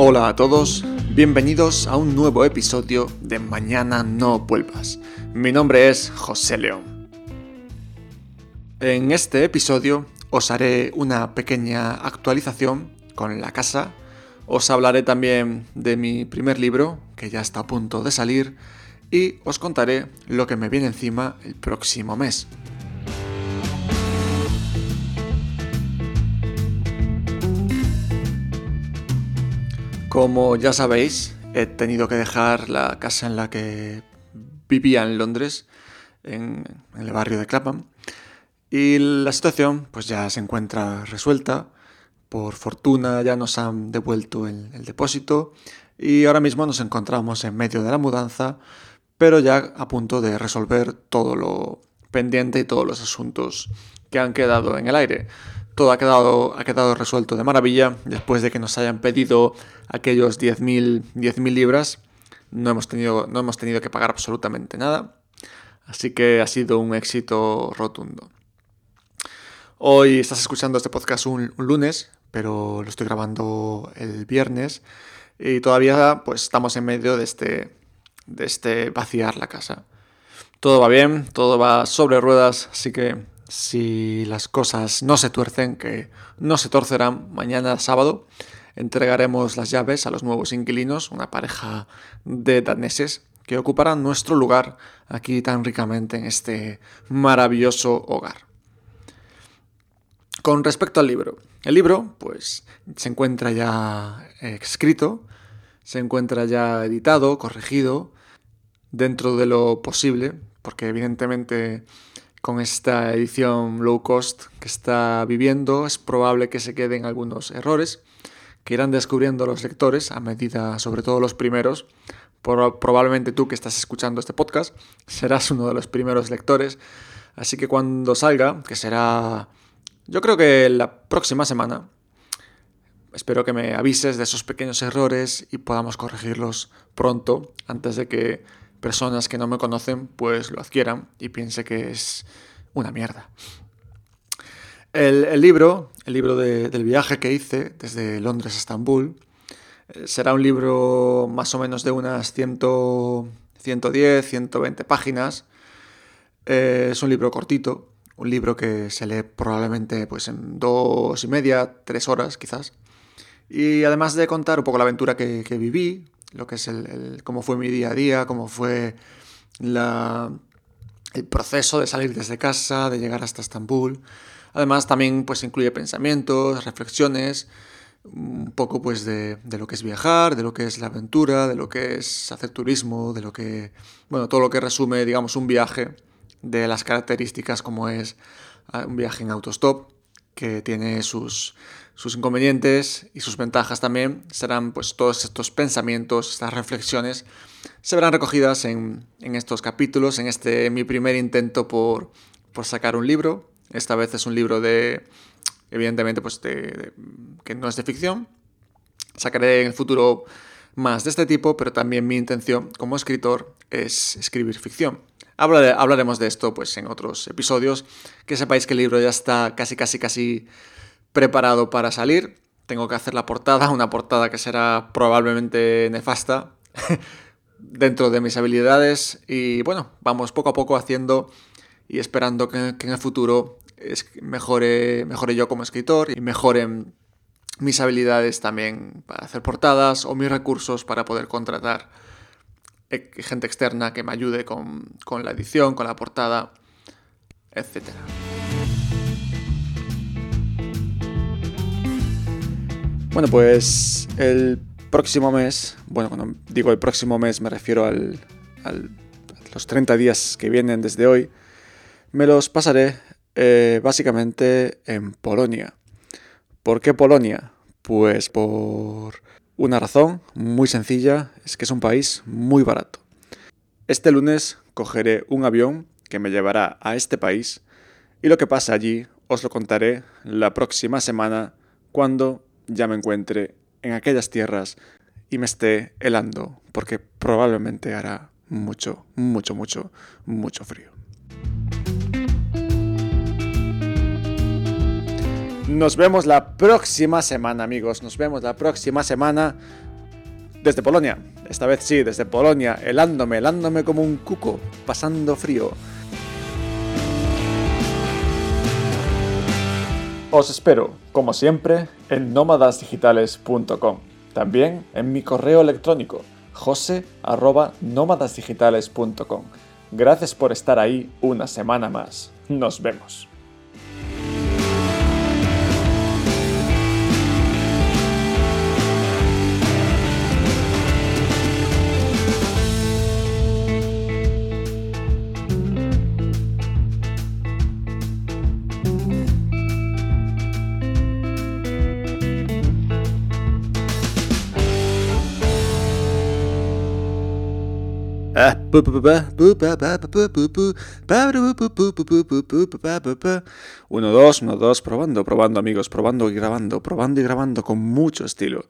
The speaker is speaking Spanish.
Hola a todos, bienvenidos a un nuevo episodio de Mañana no vuelvas. Mi nombre es José León. En este episodio os haré una pequeña actualización con la casa, os hablaré también de mi primer libro, que ya está a punto de salir, y os contaré lo que me viene encima el próximo mes. Como ya sabéis, he tenido que dejar la casa en la que vivía en Londres, en, el barrio de Clapham, y la situación pues ya se encuentra resuelta. Por fortuna ya nos han devuelto el, el depósito y ahora mismo nos encontramos en medio de la mudanza, pero ya a punto de resolver todo lo pendiente y todos los asuntos que han quedado en el aire todo ha quedado, ha quedado resuelto de maravilla. Después de que nos hayan pedido aquellos 10.000 libras, no hemos, tenido, no hemos tenido que pagar absolutamente nada. Así que ha sido un éxito rotundo. Hoy estás escuchando este podcast un, lunes, pero lo estoy grabando el viernes y todavía pues estamos en medio de este, de este vaciar la casa. Todo va bien, todo va sobre ruedas, así que si las cosas no se tuercen, que no se torcerán, mañana sábado entregaremos las llaves a los nuevos inquilinos, una pareja de daneses que ocuparán nuestro lugar aquí tan ricamente en este maravilloso hogar. Con respecto al libro, el libro pues se encuentra ya escrito, se encuentra ya editado, corregido, dentro de lo posible, porque evidentemente con esta edición low cost que está viviendo, es probable que se queden algunos errores que irán descubriendo los lectores a medida, sobre todo los primeros. probablemente tú que estás escuchando este podcast serás uno de los primeros lectores. Así que cuando salga, que será yo creo que la próxima semana, espero que me avises de esos pequeños errores y podamos corregirlos pronto, antes de que personas que no me conocen pues lo adquieran y piense que es una mierda. El, libro, el libro del viaje que hice desde Londres a Estambul, eh, será un libro más o menos de unas 100, 110, 120 páginas. Eh, es un libro cortito, un libro que se lee probablemente pues, en dos y media, tres horas quizás. Y además de contar un poco la aventura que viví, lo que es el, cómo fue mi día a día, cómo fue la, el proceso de salir desde casa, de llegar hasta Estambul. Además también pues incluye pensamientos, reflexiones, un poco pues de, de, lo que es viajar, de lo que es la aventura, de lo que es hacer turismo, de lo que, bueno, todo lo que resume, digamos, un viaje, de las características como es ah, un viaje en autostop, que tiene sus, sus inconvenientes y sus ventajas también serán pues todos estos pensamientos, estas reflexiones se verán recogidas en, estos capítulos, en este mi primer intento por, sacar un libro. Esta vez es un libro de, evidentemente, pues de, que no es de ficción. Sacaré en el futuro más de este tipo, pero también mi intención como escritor es escribir ficción. Hablaremos de esto pues en otros episodios. Que sepáis que el libro ya está casi, casi, casi preparado para salir. Tengo que hacer la portada, una portada que será probablemente nefasta dentro de mis habilidades. Y bueno, vamos poco a poco haciendo y esperando que, en el futuro mejore, mejore yo como escritor y mejoren mis habilidades también para hacer portadas o mis recursos para poder contratar gente externa que me ayude con, con la edición, con la portada, etcétera. Bueno, pues el próximo mes, bueno, cuando digo el próximo mes me refiero al, a los 30 días que vienen desde hoy, me los pasaré eh, básicamente en Polonia. ¿Por qué Polonia? Pues por una razón muy sencilla, es que es un país muy barato. Este lunes cogeré un avión que me llevará a este país y lo que pasa allí os lo contaré la próxima semana cuando ya me encuentre en aquellas tierras y me esté helando, porque probablemente hará mucho, mucho, mucho, mucho frío. Nos vemos la próxima semana, amigos. Nos vemos la próxima semana Desde Polonia, esta vez sí, desde Polonia, helándome, helándome como un cuco, pasando frío. Os espero, como siempre, en nómadasdigitales.com. También en mi correo electrónico, jose.nómadasdigitales.com. Gracias por estar ahí una semana más. Nos vemos. Uno, dos, uno, dos, probando, probando amigos, probando y grabando, probando y grabando con mucho estilo.